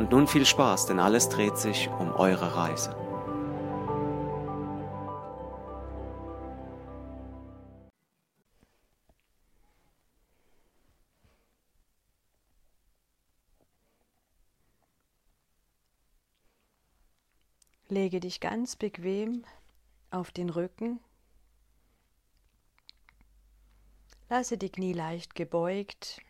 Und nun viel Spaß, denn alles dreht sich um eure Reise. Lege dich ganz bequem auf den Rücken. Lasse die Knie leicht gebeugt.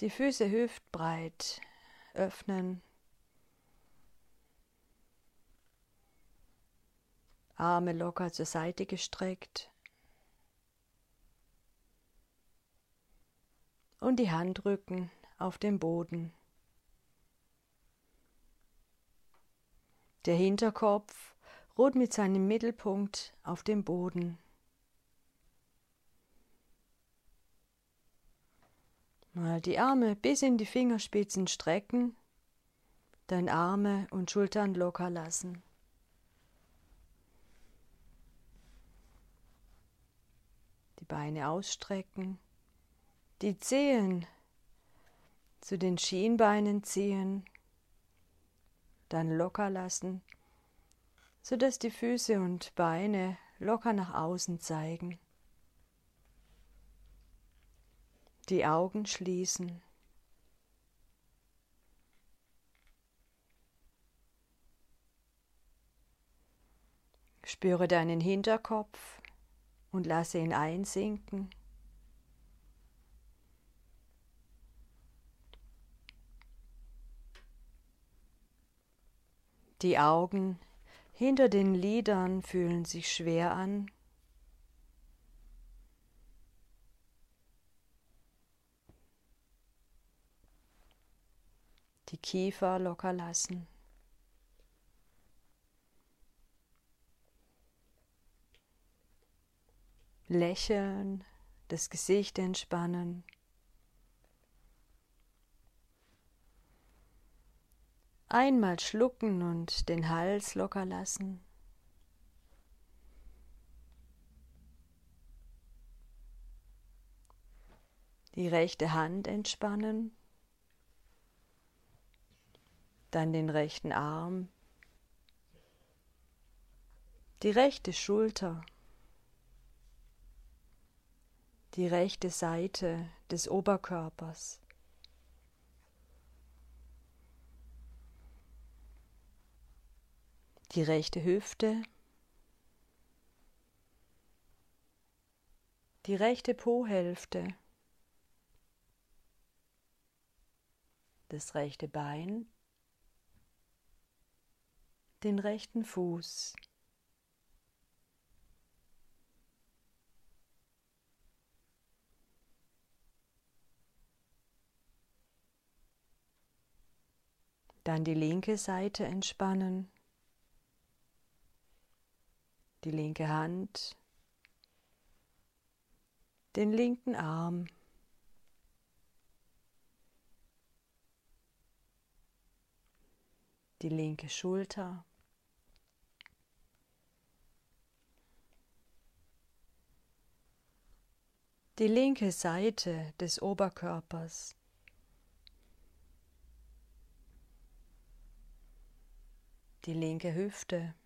Die Füße hüftbreit öffnen. Arme locker zur Seite gestreckt. Und die Handrücken auf dem Boden. Der Hinterkopf ruht mit seinem Mittelpunkt auf dem Boden. Mal die Arme bis in die Fingerspitzen strecken, dann Arme und Schultern locker lassen. Die Beine ausstrecken, die Zehen zu den Schienbeinen ziehen dann locker lassen, sodass die Füße und Beine locker nach außen zeigen. Die Augen schließen. Spüre deinen Hinterkopf und lasse ihn einsinken. Die Augen hinter den Lidern fühlen sich schwer an. Die Kiefer locker lassen. Lächeln, das Gesicht entspannen. Einmal schlucken und den Hals locker lassen. Die rechte Hand entspannen. Dann den rechten Arm. Die rechte Schulter. Die rechte Seite des Oberkörpers. die rechte Hüfte, die rechte Po-Hälfte, das rechte Bein, den rechten Fuß. Dann die linke Seite entspannen. Die linke Hand, den linken Arm, die linke Schulter, die linke Seite des Oberkörpers. Die linke Hüfte.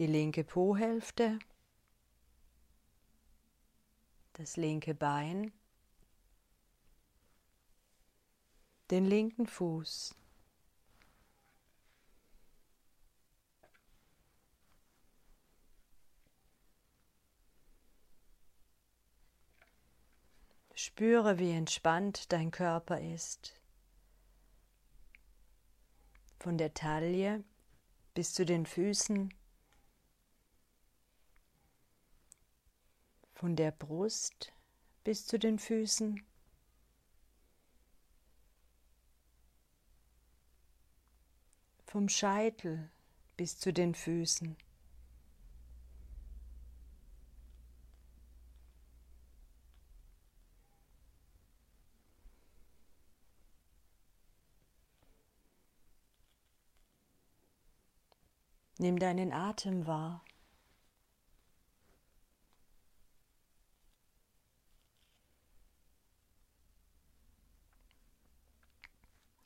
die linke Po-Hälfte, das linke Bein, den linken Fuß. Spüre, wie entspannt dein Körper ist. Von der Taille bis zu den Füßen. von der Brust bis zu den Füßen. Vom Scheitel bis zu den Füßen. Nimm deinen Atem wahr.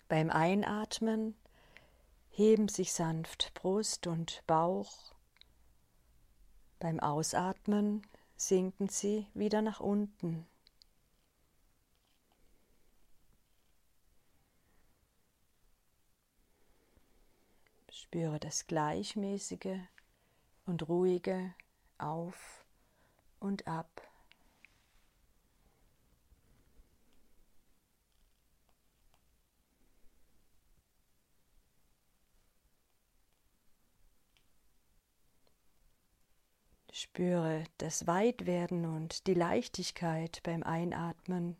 Beim Einatmen heben sich sanft Brust und Bauch. Beim Ausatmen sinken sie wieder nach unten. Spüre das gleichmäßige und ruhige Auf und Ab. Spüre das Weitwerden und die Leichtigkeit beim Einatmen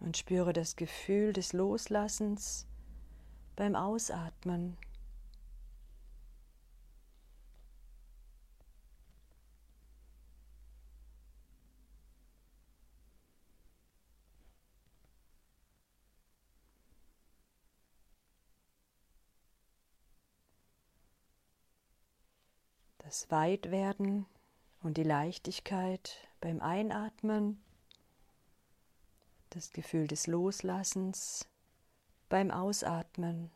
und spüre das Gefühl des Loslassens beim Ausatmen. Das Weitwerden und die Leichtigkeit beim Einatmen das Gefühl des Loslassens beim Ausatmen.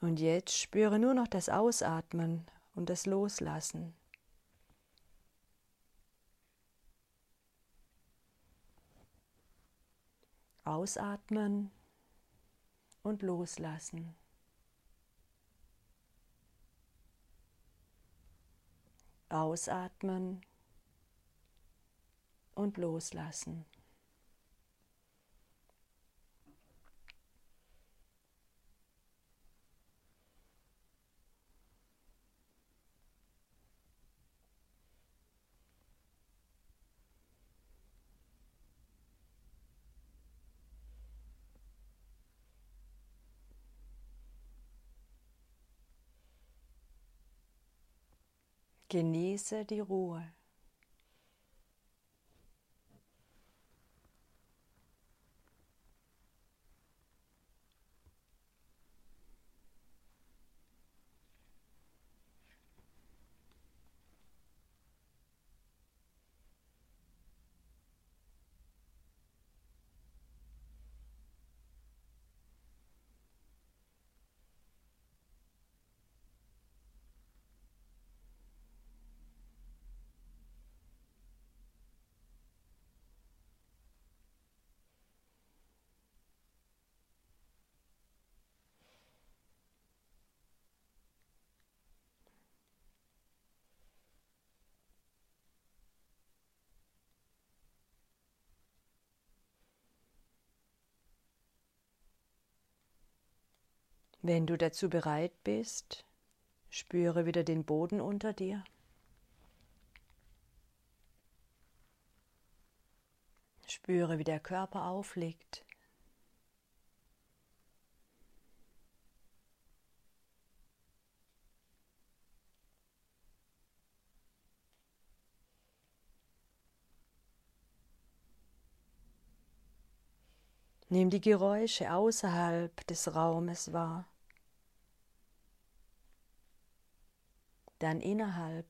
Und jetzt spüre nur noch das Ausatmen und das Loslassen. Ausatmen und loslassen. Ausatmen und loslassen. Genieße die Ruhe. Wenn du dazu bereit bist, spüre wieder den Boden unter dir. Spüre, wie der Körper aufliegt. Nimm die Geräusche außerhalb des Raumes wahr. Dann innerhalb.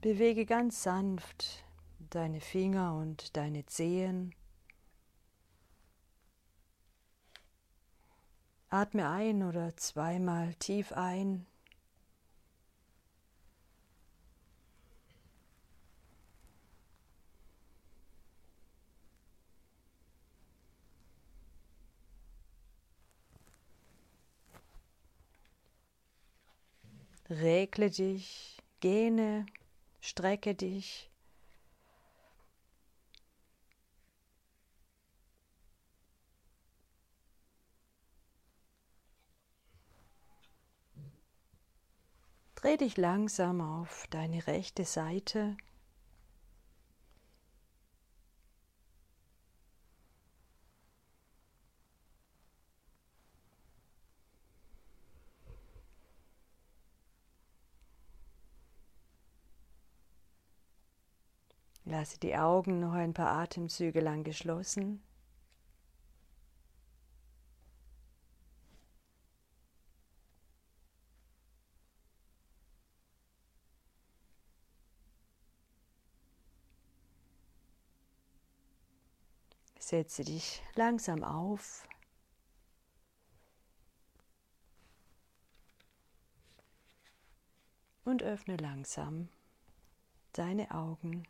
Bewege ganz sanft deine Finger und deine Zehen. Atme ein oder zweimal tief ein. Regle dich, gähne, strecke dich. Dreh dich langsam auf deine rechte Seite. Lasse die Augen noch ein paar Atemzüge lang geschlossen. Setze dich langsam auf. Und öffne langsam deine Augen.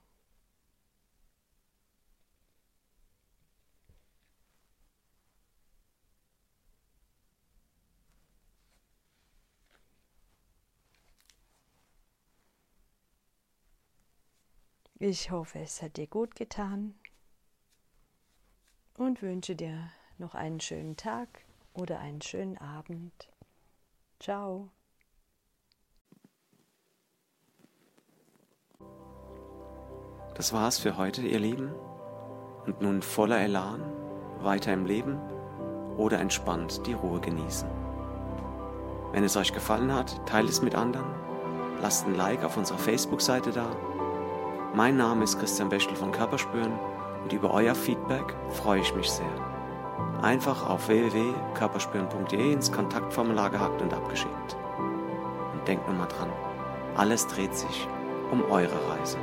Ich hoffe, es hat dir gut getan und wünsche dir noch einen schönen Tag oder einen schönen Abend. Ciao. Das war's für heute, ihr Lieben. Und nun voller Elan, weiter im Leben oder entspannt die Ruhe genießen. Wenn es euch gefallen hat, teilt es mit anderen, lasst ein Like auf unserer Facebook-Seite da. Mein Name ist Christian Bechtel von Körperspüren und über euer Feedback freue ich mich sehr. Einfach auf www.körperspüren.de ins Kontaktformular gehackt und abgeschickt. Und denkt nur mal dran, alles dreht sich um eure Reise.